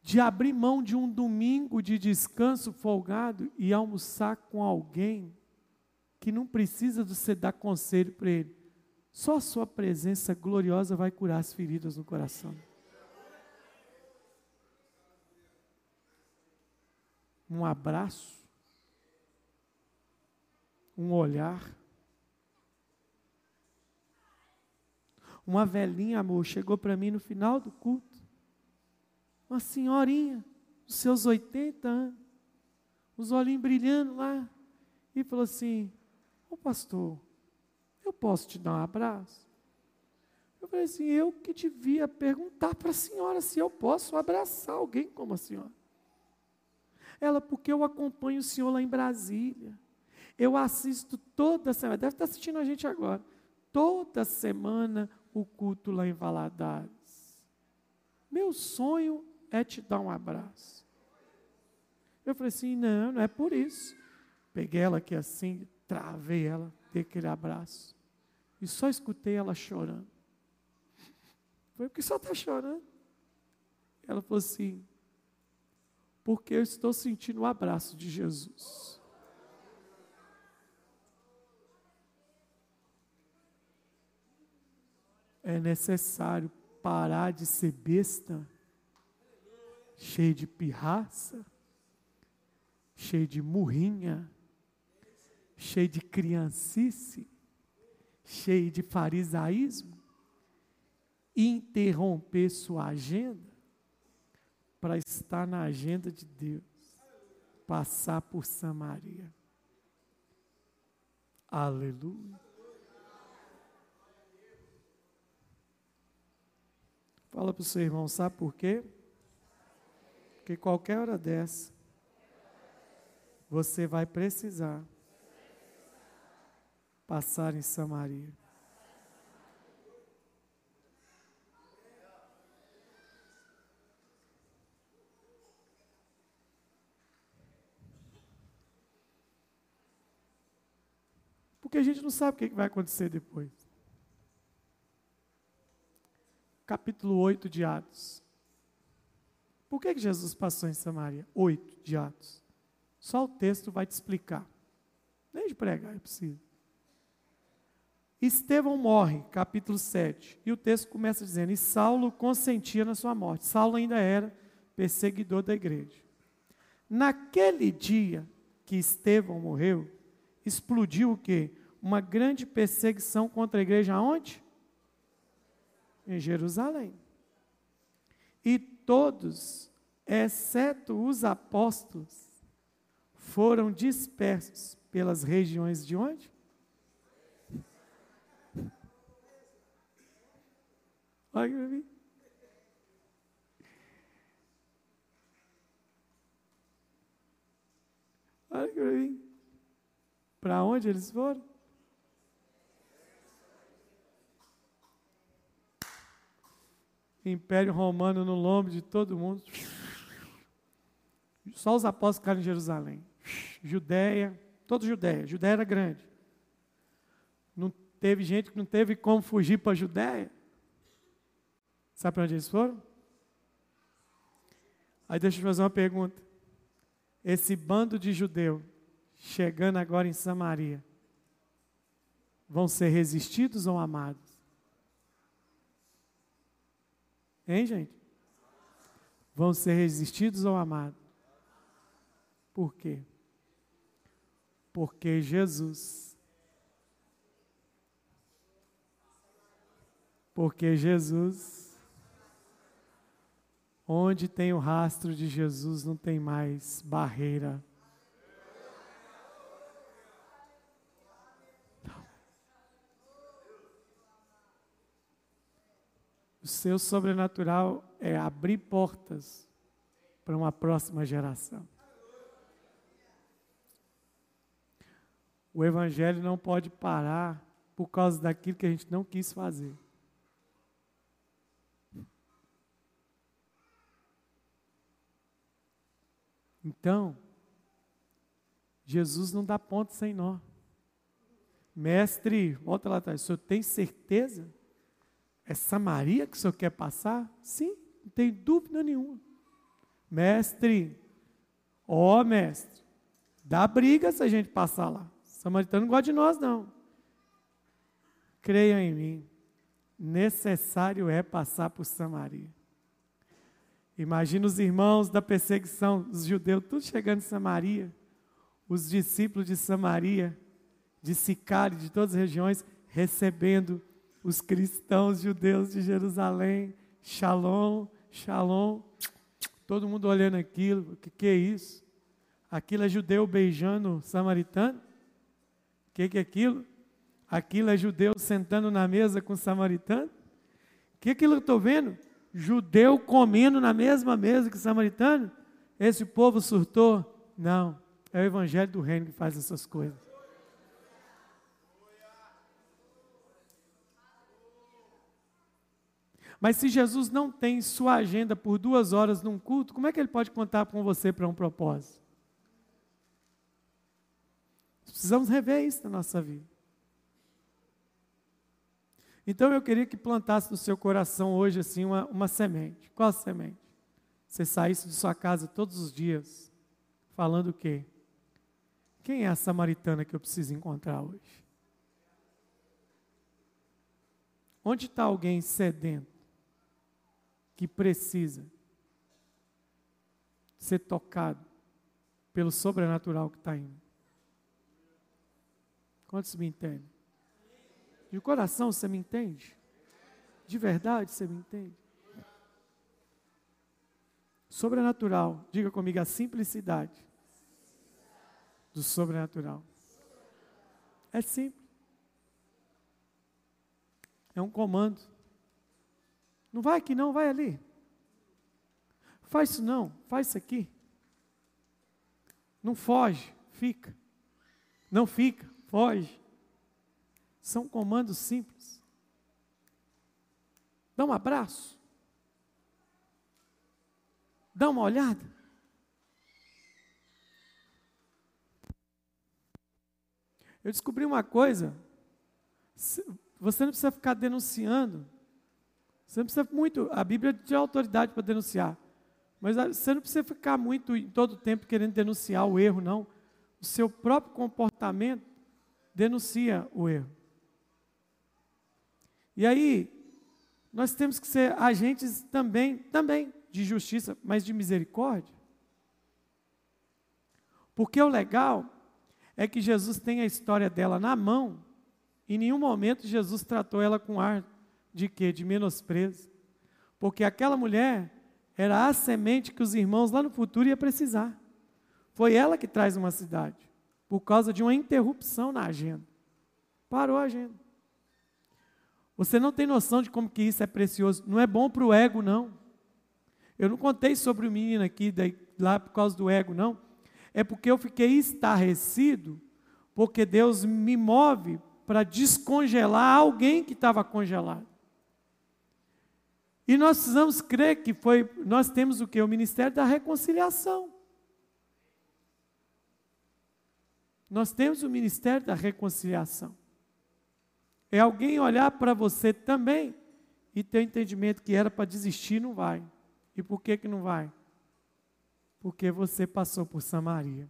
de abrir mão de um domingo de descanso folgado e almoçar com alguém que não precisa de você dar conselho para ele. Só a sua presença gloriosa vai curar as feridas no coração. Um abraço, um olhar. Uma velhinha, amor, chegou para mim no final do culto uma senhorinha, dos seus 80 anos, os olhinhos brilhando lá, e falou assim: Ô pastor, eu posso te dar um abraço? Eu falei assim: eu que devia perguntar para a senhora se eu posso abraçar alguém como a senhora. Ela, porque eu acompanho o senhor lá em Brasília. Eu assisto toda semana, deve estar assistindo a gente agora. Toda semana o culto lá em Valadares. Meu sonho é te dar um abraço. Eu falei assim: não, não é por isso. Peguei ela aqui assim, travei ela, dei aquele abraço. E só escutei ela chorando. Foi porque só está chorando. Ela falou assim: porque eu estou sentindo o abraço de Jesus. É necessário parar de ser besta, cheio de pirraça, cheio de murrinha, cheio de criancice, cheio de farisaísmo, interromper sua agenda para estar na agenda de Deus, passar por Samaria. Aleluia. Fala para o seu irmão, sabe por quê? Porque qualquer hora dessa, você vai precisar passar em Samaria. Porque a gente não sabe o que vai acontecer depois. Capítulo 8 de Atos. Por que, Jesus passou em Samaria? 8 de Atos. Só o texto vai te explicar. Nem de pregar é possível. Estevão morre, capítulo 7. E o texto começa dizendo: E Saulo consentia na sua morte. Saulo ainda era perseguidor da igreja. Naquele dia que Estevão morreu, explodiu o quê? uma grande perseguição contra a igreja aonde? Em Jerusalém. E todos, exceto os apóstolos, foram dispersos pelas regiões de onde? Olha para mim. Olha para mim. Para onde eles foram? Império Romano no lombo de todo mundo. Só os apóstolos ficaram em Jerusalém. Judéia, toda Judéia. Judéia era grande. Não teve gente que não teve como fugir para a Judéia. Sabe para onde eles foram? Aí deixa eu fazer uma pergunta. Esse bando de judeu chegando agora em Samaria, vão ser resistidos ou amados? Hein, gente? Vão ser resistidos ou amados? Por quê? Porque Jesus. Porque Jesus. Onde tem o rastro de Jesus, não tem mais barreira O seu sobrenatural é abrir portas para uma próxima geração. O Evangelho não pode parar por causa daquilo que a gente não quis fazer. Então, Jesus não dá ponto sem nó. Mestre, volta lá atrás, o senhor tem certeza? É Samaria que o senhor quer passar? Sim, não tem dúvida nenhuma. Mestre, ó oh, mestre, dá briga se a gente passar lá. samaritano não gosta de nós, não. Creiam em mim, necessário é passar por Samaria. Imagina os irmãos da perseguição, os judeus, tudo chegando em Samaria, os discípulos de Samaria, de Sicário, de todas as regiões, recebendo os cristãos judeus de Jerusalém, Shalom, Shalom, todo mundo olhando aquilo, o que, que é isso? Aquilo é judeu beijando samaritano? O que, que é aquilo? Aquilo é judeu sentando na mesa com samaritano? O que é aquilo que eu estou vendo? Judeu comendo na mesma mesa que samaritano? Esse povo surtou? Não, é o evangelho do reino que faz essas coisas. Mas se Jesus não tem sua agenda por duas horas num culto, como é que ele pode contar com você para um propósito? Precisamos rever isso na nossa vida. Então eu queria que plantasse no seu coração hoje assim uma, uma semente. Qual semente? Você saísse de sua casa todos os dias falando o quê? Quem é a samaritana que eu preciso encontrar hoje? Onde está alguém sedento que precisa ser tocado pelo sobrenatural que está indo? Quantos me entendem? De coração você me entende? De verdade você me entende? Sobrenatural, diga comigo a simplicidade do sobrenatural. É simples. É um comando. Não vai aqui não, vai ali. Faz isso não, faz isso aqui. Não foge, fica. Não fica, foge. São comandos simples. Dá um abraço. Dá uma olhada. Eu descobri uma coisa. Você não precisa ficar denunciando. Você não precisa muito. A Bíblia tem autoridade para denunciar. Mas você não precisa ficar muito em todo tempo querendo denunciar o erro, não. O seu próprio comportamento denuncia o erro. E aí, nós temos que ser agentes também, também de justiça, mas de misericórdia. Porque o legal é que Jesus tem a história dela na mão, em nenhum momento Jesus tratou ela com ar de quê? De menosprezo. Porque aquela mulher era a semente que os irmãos lá no futuro iam precisar. Foi ela que traz uma cidade, por causa de uma interrupção na agenda. Parou a agenda. Você não tem noção de como que isso é precioso. Não é bom para o ego, não. Eu não contei sobre o menino aqui daí, lá por causa do ego, não. É porque eu fiquei estarrecido, porque Deus me move para descongelar alguém que estava congelado. E nós precisamos crer que foi, nós temos o que? O ministério da reconciliação. Nós temos o ministério da reconciliação. É alguém olhar para você também e ter o entendimento que era para desistir, não vai. E por que, que não vai? Porque você passou por Samaria.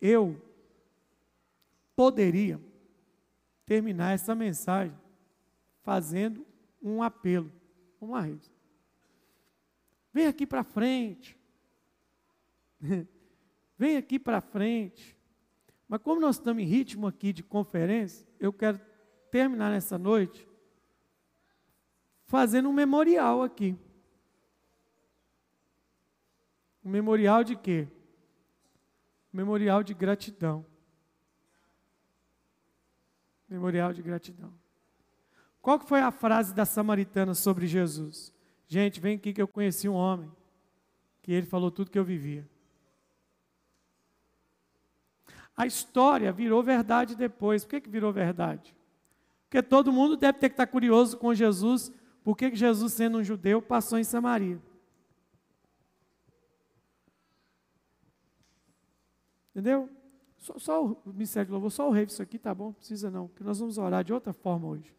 Eu poderia terminar essa mensagem fazendo um apelo. Vamos lá, Reis. Vem aqui para frente. Vem aqui para frente. Mas como nós estamos em ritmo aqui de conferência, eu quero terminar nessa noite fazendo um memorial aqui. Um memorial de quê? Um memorial de gratidão. Memorial de gratidão. Qual que foi a frase da samaritana sobre Jesus? Gente, vem aqui que eu conheci um homem que ele falou tudo que eu vivia. A história virou verdade depois. Por que, que virou verdade? Porque todo mundo deve ter que estar curioso com Jesus, por que Jesus, sendo um judeu, passou em Samaria. Entendeu? Só, só o ministério de louvor, só o rei, isso aqui tá bom, não precisa não, porque nós vamos orar de outra forma hoje.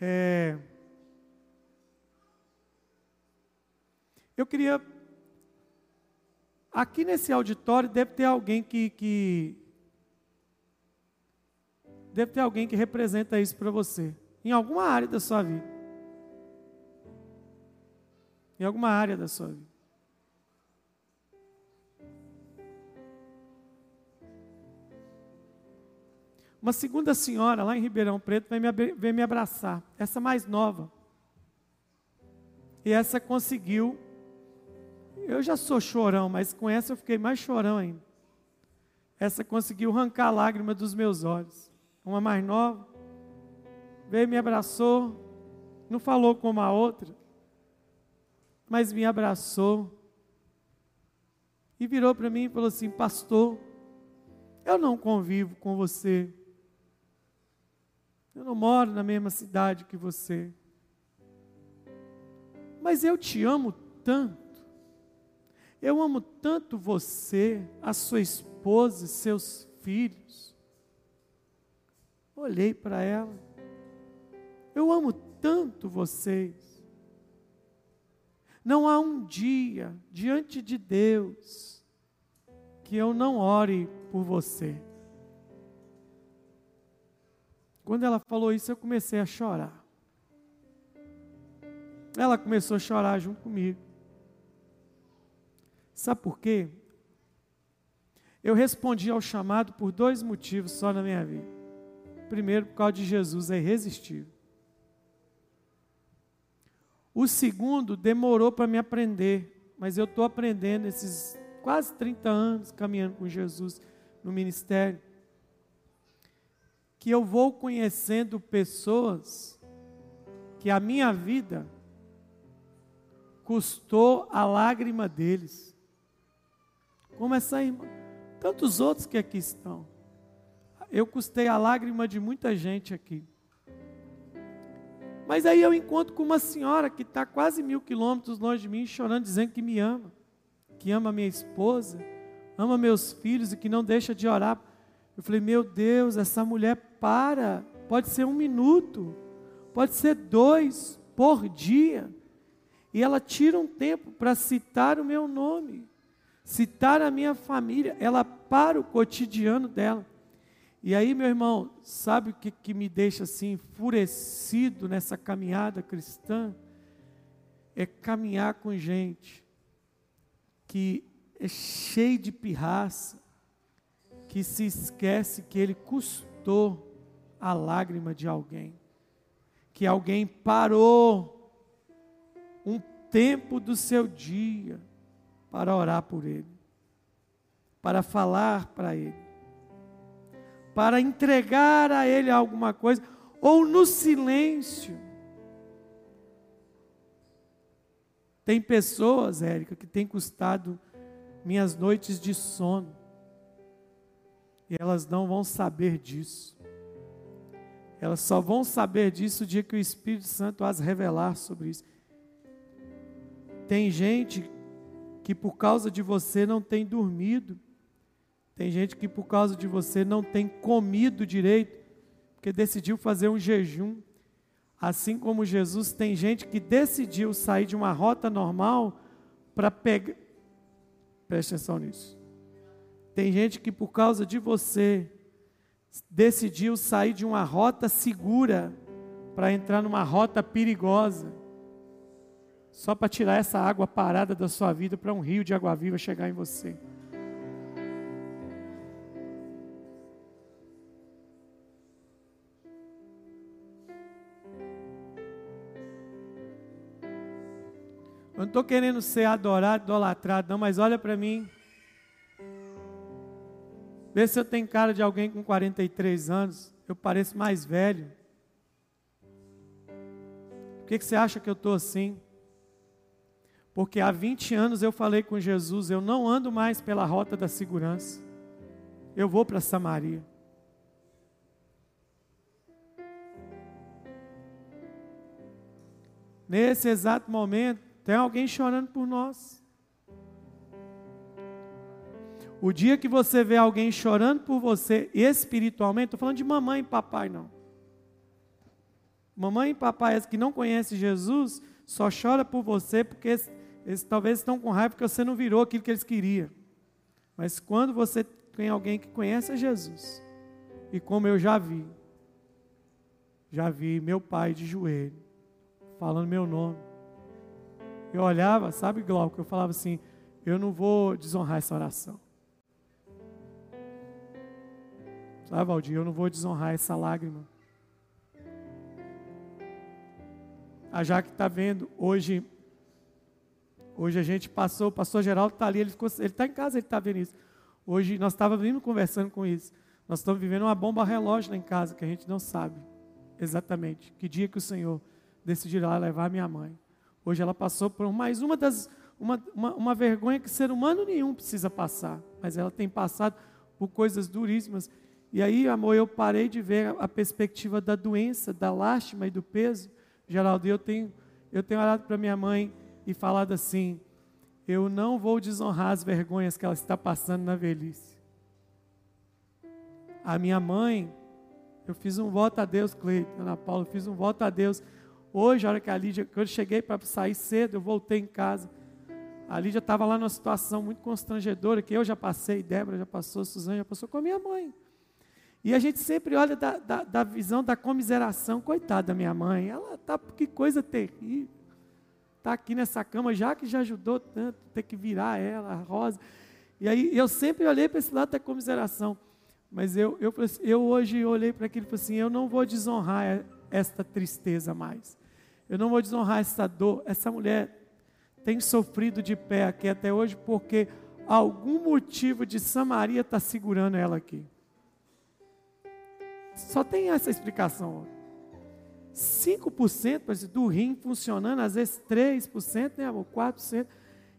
É, eu queria Aqui nesse auditório deve ter alguém que, que deve ter alguém que representa isso para você, em alguma área da sua vida. Em alguma área da sua vida. Uma segunda senhora lá em Ribeirão Preto vem me, me abraçar, essa mais nova. E essa conseguiu eu já sou chorão, mas com essa eu fiquei mais chorão ainda. Essa conseguiu arrancar a lágrima dos meus olhos. Uma mais nova, veio me abraçou, não falou como a outra, mas me abraçou e virou para mim e falou assim: Pastor, eu não convivo com você, eu não moro na mesma cidade que você, mas eu te amo tanto. Eu amo tanto você, a sua esposa, e seus filhos. Olhei para ela. Eu amo tanto vocês. Não há um dia diante de Deus que eu não ore por você. Quando ela falou isso, eu comecei a chorar. Ela começou a chorar junto comigo. Sabe por quê? Eu respondi ao chamado por dois motivos só na minha vida. Primeiro, por causa de Jesus, é irresistível. O segundo demorou para me aprender, mas eu estou aprendendo esses quase 30 anos caminhando com Jesus no ministério. Que eu vou conhecendo pessoas que a minha vida custou a lágrima deles. Como essa irmã, tantos outros que aqui estão. Eu custei a lágrima de muita gente aqui. Mas aí eu encontro com uma senhora que está quase mil quilômetros longe de mim, chorando, dizendo que me ama, que ama minha esposa, ama meus filhos e que não deixa de orar. Eu falei, meu Deus, essa mulher para, pode ser um minuto, pode ser dois por dia, e ela tira um tempo para citar o meu nome, citar a minha família, ela para o cotidiano dela. E aí, meu irmão, sabe o que, que me deixa assim enfurecido nessa caminhada cristã? É caminhar com gente que é cheio de pirraça, que se esquece que ele custou a lágrima de alguém, que alguém parou um tempo do seu dia para orar por ele, para falar para ele para entregar a Ele alguma coisa, ou no silêncio. Tem pessoas, Érica, que tem custado minhas noites de sono, e elas não vão saber disso. Elas só vão saber disso o dia que o Espírito Santo as revelar sobre isso. Tem gente que por causa de você não tem dormido, tem gente que por causa de você não tem comido direito, porque decidiu fazer um jejum. Assim como Jesus, tem gente que decidiu sair de uma rota normal para pegar. Preste atenção nisso. Tem gente que por causa de você decidiu sair de uma rota segura para entrar numa rota perigosa. Só para tirar essa água parada da sua vida para um rio de água viva chegar em você. Eu não estou querendo ser adorado, idolatrado, não, mas olha para mim. Vê se eu tenho cara de alguém com 43 anos. Eu pareço mais velho. Por que, que você acha que eu estou assim? Porque há 20 anos eu falei com Jesus: eu não ando mais pela rota da segurança. Eu vou para Samaria. Nesse exato momento, tem alguém chorando por nós. O dia que você vê alguém chorando por você espiritualmente, estou falando de mamãe e papai, não. Mamãe e papai que não conhecem Jesus, só chora por você porque eles, talvez estão com raiva porque você não virou aquilo que eles queriam. Mas quando você tem alguém que conhece Jesus, e como eu já vi, já vi meu pai de joelho, falando meu nome, eu olhava, sabe, Glauco, eu falava assim: eu não vou desonrar essa oração. Sabe, Valdir, eu não vou desonrar essa lágrima. A Jaque está vendo, hoje, hoje a gente passou, o pastor Geraldo está ali, ele está em casa, ele está vendo isso. Hoje nós estávamos vindo conversando com isso. Nós estamos vivendo uma bomba relógio lá em casa, que a gente não sabe exatamente que dia que o Senhor decidirá levar minha mãe. Hoje ela passou por mais uma das uma, uma, uma, vergonha que ser humano nenhum precisa passar, mas ela tem passado por coisas duríssimas. E aí, amor, eu parei de ver a perspectiva da doença, da lástima e do peso. Geraldo, eu tenho, eu tenho olhado para minha mãe e falado assim: eu não vou desonrar as vergonhas que ela está passando na velhice. A minha mãe, eu fiz um voto a Deus, Cleiton, Ana Paula, eu fiz um voto a Deus. Hoje, a hora que a Lídia, quando eu cheguei para sair cedo, eu voltei em casa. A Lídia estava lá numa situação muito constrangedora, que eu já passei, Débora já passou, Suzana já passou com a minha mãe. E a gente sempre olha da, da, da visão da comiseração, coitada da minha mãe, ela está, que coisa terrível. Está aqui nessa cama, já que já ajudou tanto, ter que virar ela, a Rosa. E aí eu sempre olhei para esse lado da comiseração. Mas eu, eu, assim, eu hoje olhei para aquilo e falei assim: eu não vou desonrar esta tristeza mais. Eu não vou desonrar essa dor. Essa mulher tem sofrido de pé aqui até hoje porque algum motivo de Samaria está segurando ela aqui. Só tem essa explicação. 5% do rim funcionando, às vezes 3%, né, amor? 4%.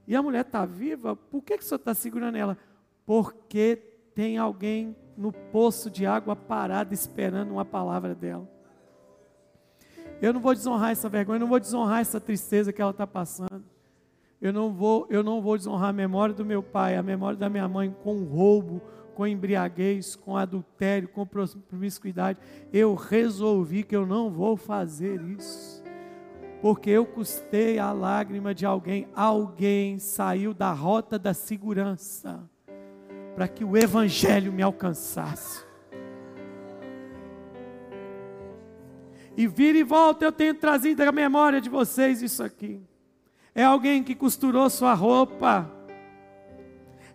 E a mulher está viva, por que, que o senhor está segurando ela? Porque tem alguém no poço de água parado esperando uma palavra dela. Eu não vou desonrar essa vergonha, eu não vou desonrar essa tristeza que ela está passando. Eu não vou, eu não vou desonrar a memória do meu pai, a memória da minha mãe com roubo, com embriaguez, com adultério, com promiscuidade. Eu resolvi que eu não vou fazer isso. Porque eu custei a lágrima de alguém. Alguém saiu da rota da segurança para que o Evangelho me alcançasse. E vira e volta, eu tenho trazido à memória de vocês isso aqui. É alguém que costurou sua roupa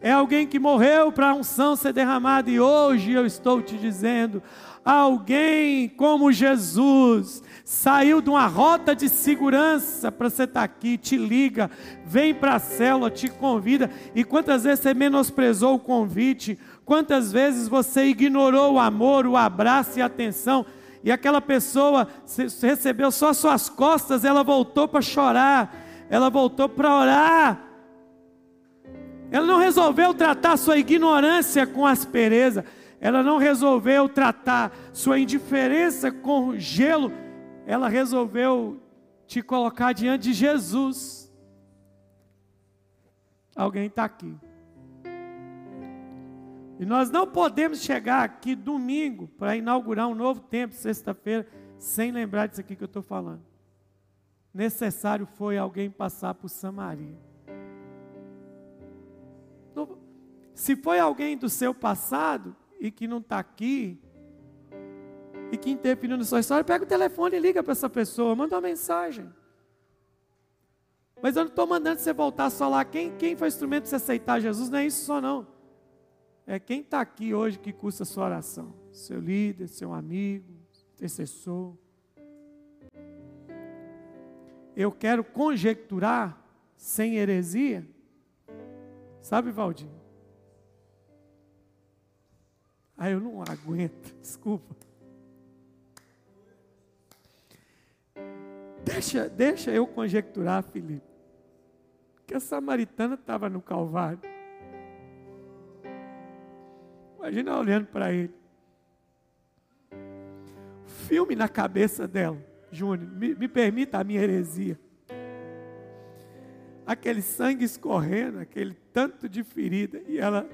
é alguém que morreu para a unção ser derramada, e hoje eu estou te dizendo: alguém como Jesus saiu de uma rota de segurança para você estar tá aqui, te liga, vem para a célula, te convida, e quantas vezes você menosprezou o convite, quantas vezes você ignorou o amor, o abraço e a atenção, e aquela pessoa recebeu só suas costas, ela voltou para chorar, ela voltou para orar, ela não resolveu tratar sua ignorância com aspereza. Ela não resolveu tratar sua indiferença com gelo. Ela resolveu te colocar diante de Jesus. Alguém está aqui. E nós não podemos chegar aqui domingo para inaugurar um novo tempo, sexta-feira, sem lembrar disso aqui que eu estou falando. Necessário foi alguém passar por Samaria. Se foi alguém do seu passado e que não está aqui, e que interferiu na sua história, pega o telefone e liga para essa pessoa, manda uma mensagem. Mas eu não estou mandando você voltar só lá. Quem, quem foi instrumento de você aceitar Jesus? Não é isso só não. É quem está aqui hoje que custa a sua oração. Seu líder, seu amigo, intercessor. Eu quero conjecturar sem heresia. Sabe, Valdir? Ah, eu não aguento, desculpa. Deixa, deixa eu conjecturar, Felipe, que a samaritana estava no Calvário. Imagina olhando para ele. Filme na cabeça dela, Júnior, me, me permita a minha heresia. Aquele sangue escorrendo, aquele tanto de ferida, e ela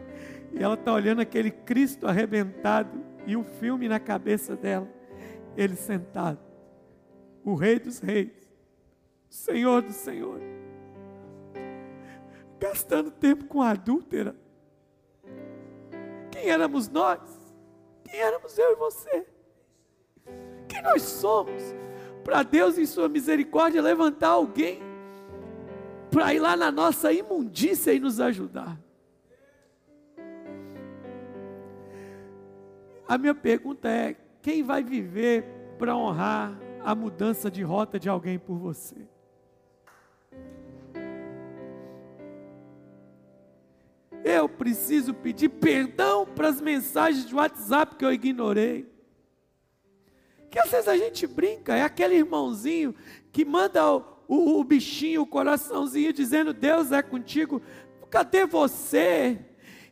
e ela está olhando aquele Cristo arrebentado e o filme na cabeça dela. Ele sentado. O Rei dos Reis. Senhor do Senhor. Gastando tempo com a adúltera. Quem éramos nós? Quem éramos eu e você? Quem nós somos? Para Deus, em Sua misericórdia, levantar alguém para ir lá na nossa imundícia e nos ajudar. A minha pergunta é: quem vai viver para honrar a mudança de rota de alguém por você? Eu preciso pedir perdão para as mensagens de WhatsApp que eu ignorei. Que às vezes a gente brinca, é aquele irmãozinho que manda o, o, bichinho, o coraçãozinho, dizendo: Deus é contigo, cadê você?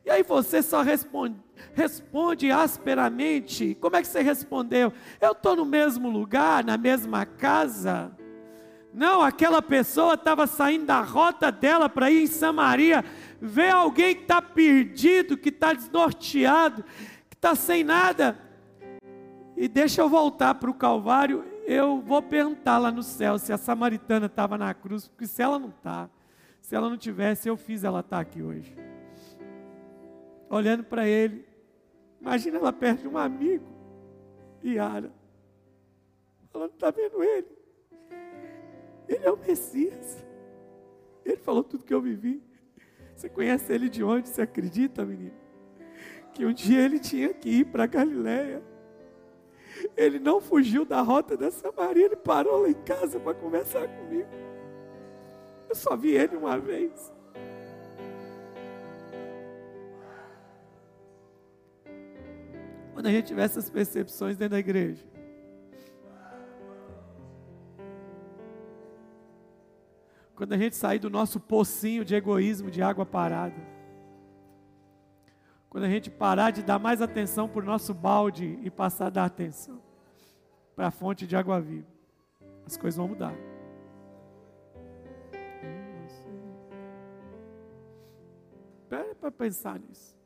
E aí você só responde, responde asperamente. Como é que você respondeu? Eu estou no mesmo lugar, na mesma casa. Não, aquela pessoa estava saindo da rota dela para ir em Samaria, vê alguém que está perdido, que está desnorteado, que está sem nada. E deixa eu voltar para o Calvário, eu vou perguntar lá no céu se a samaritana estava na cruz, porque se ela não está, se ela não tivesse, eu fiz ela estar tá aqui hoje. Olhando para ele, imagina ela perto de um amigo, Yara. Ela está vendo ele. Ele é o Messias. Ele falou tudo que eu vivi. Você conhece ele de onde? Você acredita, menino? Que um dia ele tinha que ir para Galiléia. Ele não fugiu da rota da Samaria, ele parou lá em casa para conversar comigo. Eu só vi ele uma vez. Quando a gente tiver essas percepções dentro da igreja, quando a gente sair do nosso pocinho de egoísmo, de água parada, quando a gente parar de dar mais atenção para o nosso balde e passar a dar atenção para a fonte de água viva, as coisas vão mudar. Espere para pensar nisso.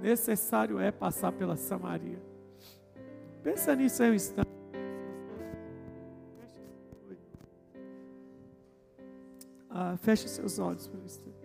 Necessário é passar pela Samaria. Pensa nisso aí um instante. Ah, feche seus olhos por um instante.